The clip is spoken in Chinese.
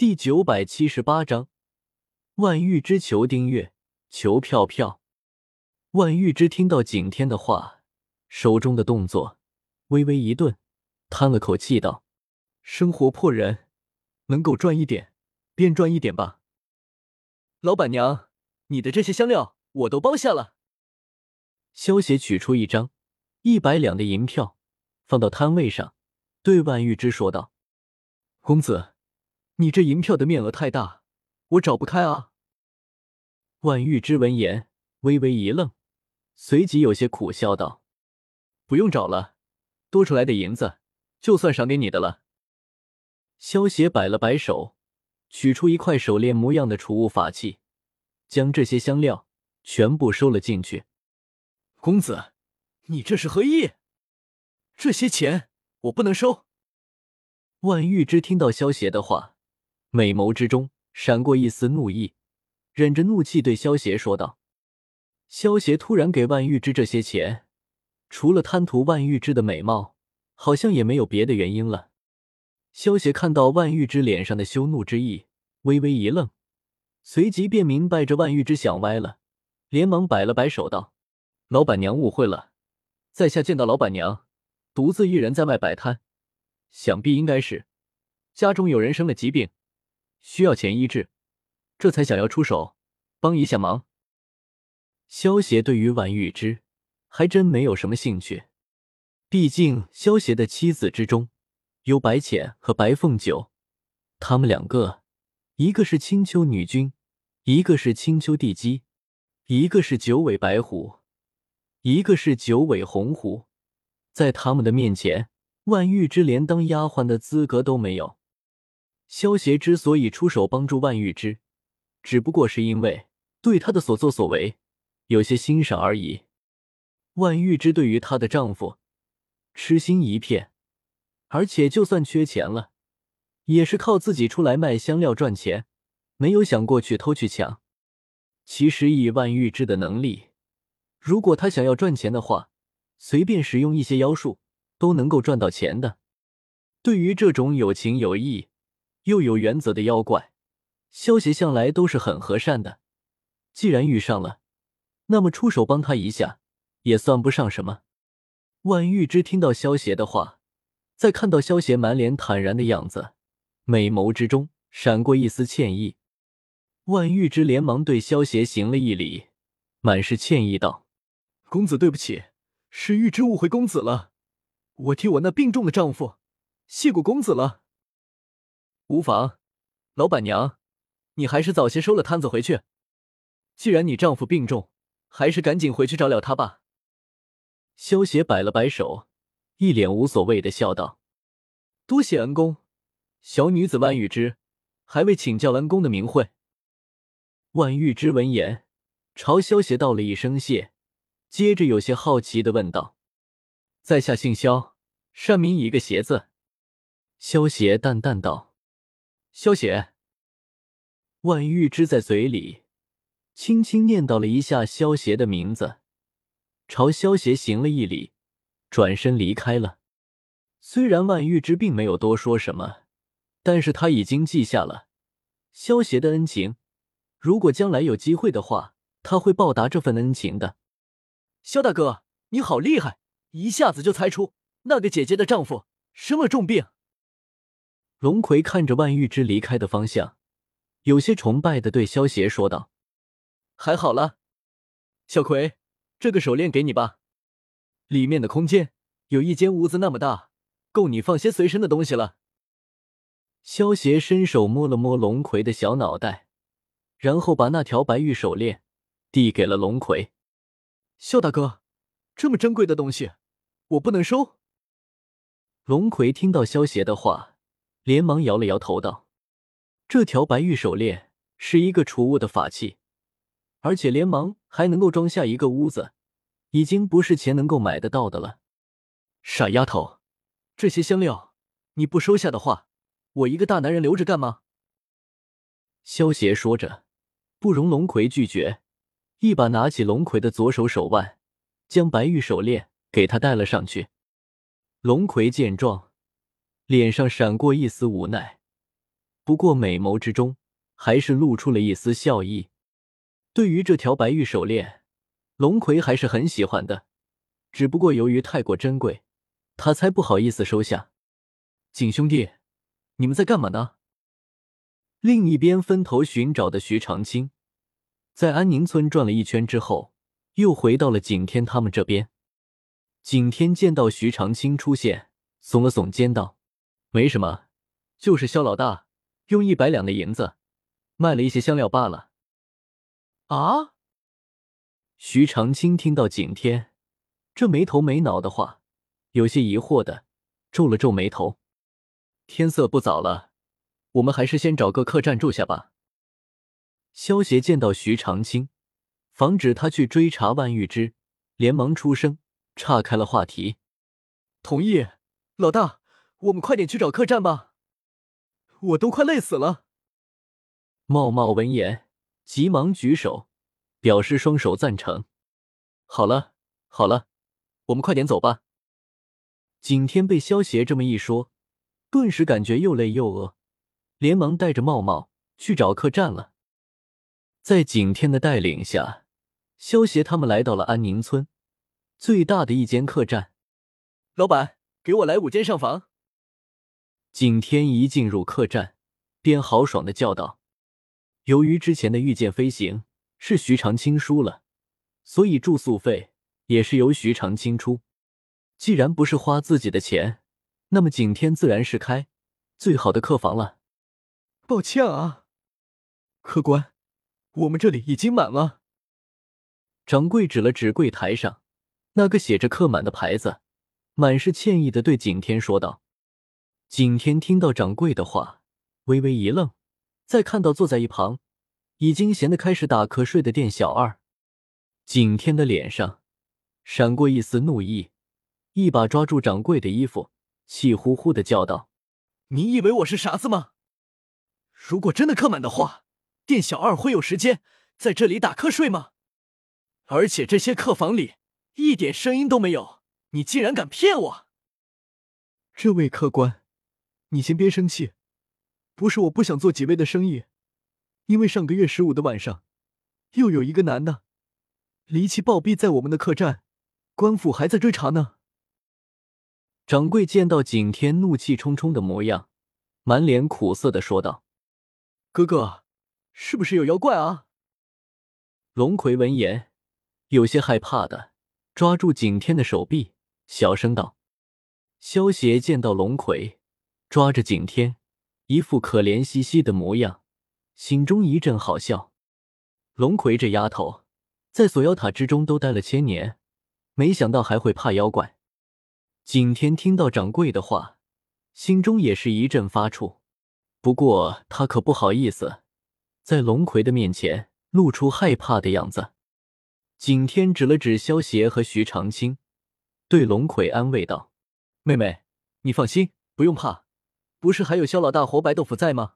第九百七十八章，万玉之求订阅，求票票。万玉之听到景天的话，手中的动作微微一顿，叹了口气道：“生活迫人，能够赚一点便赚一点吧。”老板娘，你的这些香料我都包下了。萧协取出一张一百两的银票，放到摊位上，对万玉之说道：“公子。”你这银票的面额太大，我找不开啊！万玉之闻言微微一愣，随即有些苦笑道：“不用找了，多出来的银子就算赏给你的了。”萧协摆了摆手，取出一块手链模样的储物法器，将这些香料全部收了进去。公子，你这是何意？这些钱我不能收。万玉之听到萧协的话。美眸之中闪过一丝怒意，忍着怒气对萧邪说道：“萧邪突然给万玉芝这些钱，除了贪图万玉芝的美貌，好像也没有别的原因了。”萧邪看到万玉芝脸上的羞怒之意，微微一愣，随即便明白这万玉芝想歪了，连忙摆了摆手道：“老板娘误会了，在下见到老板娘独自一人在外摆摊，想必应该是家中有人生了疾病。”需要钱医治，这才想要出手帮一下忙。萧协对于万玉之还真没有什么兴趣，毕竟萧协的妻子之中有白浅和白凤九，他们两个一个是青丘女君，一个是青丘帝姬，一个是九尾白狐，一个是九尾红狐，在他们的面前，万玉芝连当丫鬟的资格都没有。萧协之所以出手帮助万玉芝，只不过是因为对她的所作所为有些欣赏而已。万玉芝对于她的丈夫痴心一片，而且就算缺钱了，也是靠自己出来卖香料赚钱，没有想过去偷去抢。其实以万玉芝的能力，如果她想要赚钱的话，随便使用一些妖术都能够赚到钱的。对于这种有情有义。又有原则的妖怪，萧协向来都是很和善的。既然遇上了，那么出手帮他一下也算不上什么。万玉芝听到萧协的话，在看到萧协满脸坦然的样子，美眸之中闪过一丝歉意。万玉芝连忙对萧协行了一礼，满是歉意道：“公子对不起，是玉芝误会公子了。我替我那病重的丈夫谢过公子了。”无妨，老板娘，你还是早些收了摊子回去。既然你丈夫病重，还是赶紧回去照料他吧。萧邪摆了摆手，一脸无所谓的笑道：“多谢恩公，小女子万玉之，还未请教恩公的名讳。”万玉之闻言，朝萧邪道了一声谢，接着有些好奇的问道：“在下姓萧，善名一个邪字。”萧协淡淡道。萧邪，万玉之在嘴里轻轻念叨了一下萧邪的名字，朝萧邪行了一礼，转身离开了。虽然万玉之并没有多说什么，但是他已经记下了萧邪的恩情。如果将来有机会的话，他会报答这份恩情的。萧大哥，你好厉害，一下子就猜出那个姐姐的丈夫生了重病。龙葵看着万玉芝离开的方向，有些崇拜的对萧邪说道：“还好了，小葵，这个手链给你吧。里面的空间有一间屋子那么大，够你放些随身的东西了。”萧邪伸手摸了摸龙葵的小脑袋，然后把那条白玉手链递给了龙葵。萧大哥，这么珍贵的东西，我不能收。龙葵听到萧邪的话。连忙摇了摇头，道：“这条白玉手链是一个储物的法器，而且连忙还能够装下一个屋子，已经不是钱能够买得到的了。”傻丫头，这些香料你不收下的话，我一个大男人留着干嘛？萧邪说着，不容龙葵拒绝，一把拿起龙葵的左手手腕，将白玉手链给他戴了上去。龙葵见状。脸上闪过一丝无奈，不过美眸之中还是露出了一丝笑意。对于这条白玉手链，龙葵还是很喜欢的，只不过由于太过珍贵，他才不好意思收下。景兄弟，你们在干嘛呢？另一边分头寻找的徐长青，在安宁村转了一圈之后，又回到了景天他们这边。景天见到徐长青出现，耸了耸肩道：“没什么，就是肖老大用一百两的银子卖了一些香料罢了。”啊！徐长青听到景天这没头没脑的话，有些疑惑的皱了皱眉头。天色不早了，我们还是先找个客栈住下吧。萧协见到徐长青，防止他去追查万玉芝，连忙出声岔开了话题。同意，老大，我们快点去找客栈吧，我都快累死了。茂茂闻言。急忙举手，表示双手赞成。好了，好了，我们快点走吧。景天被萧邪这么一说，顿时感觉又累又饿，连忙带着茂茂去找客栈了。在景天的带领下，萧邪他们来到了安宁村最大的一间客栈。老板，给我来五间上房。景天一进入客栈，便豪爽的叫道。由于之前的御剑飞行是徐长青输了，所以住宿费也是由徐长青出。既然不是花自己的钱，那么景天自然是开最好的客房了。抱歉啊，客官，我们这里已经满了。掌柜指了指柜台上那个写着“客满”的牌子，满是歉意的对景天说道。景天听到掌柜的话，微微一愣。再看到坐在一旁，已经闲得开始打瞌睡的店小二，景天的脸上闪过一丝怒意，一把抓住掌柜的衣服，气呼呼的叫道：“你以为我是傻子吗？如果真的客满的话，店小二会有时间在这里打瞌睡吗？而且这些客房里一点声音都没有，你竟然敢骗我！这位客官，你先别生气。”不是我不想做几位的生意，因为上个月十五的晚上，又有一个男的离奇暴毙在我们的客栈，官府还在追查呢。掌柜见到景天怒气冲冲的模样，满脸苦涩的说道：“哥哥，是不是有妖怪啊？”龙葵闻言，有些害怕的抓住景天的手臂，小声道：“萧邪见到龙葵抓着景天。”一副可怜兮兮的模样，心中一阵好笑。龙葵这丫头，在锁妖塔之中都待了千年，没想到还会怕妖怪。景天听到掌柜的话，心中也是一阵发怵，不过他可不好意思在龙葵的面前露出害怕的样子。景天指了指萧邪和徐长青，对龙葵安慰道：“妹妹，你放心，不用怕。”不是还有肖老大活白豆腐在吗？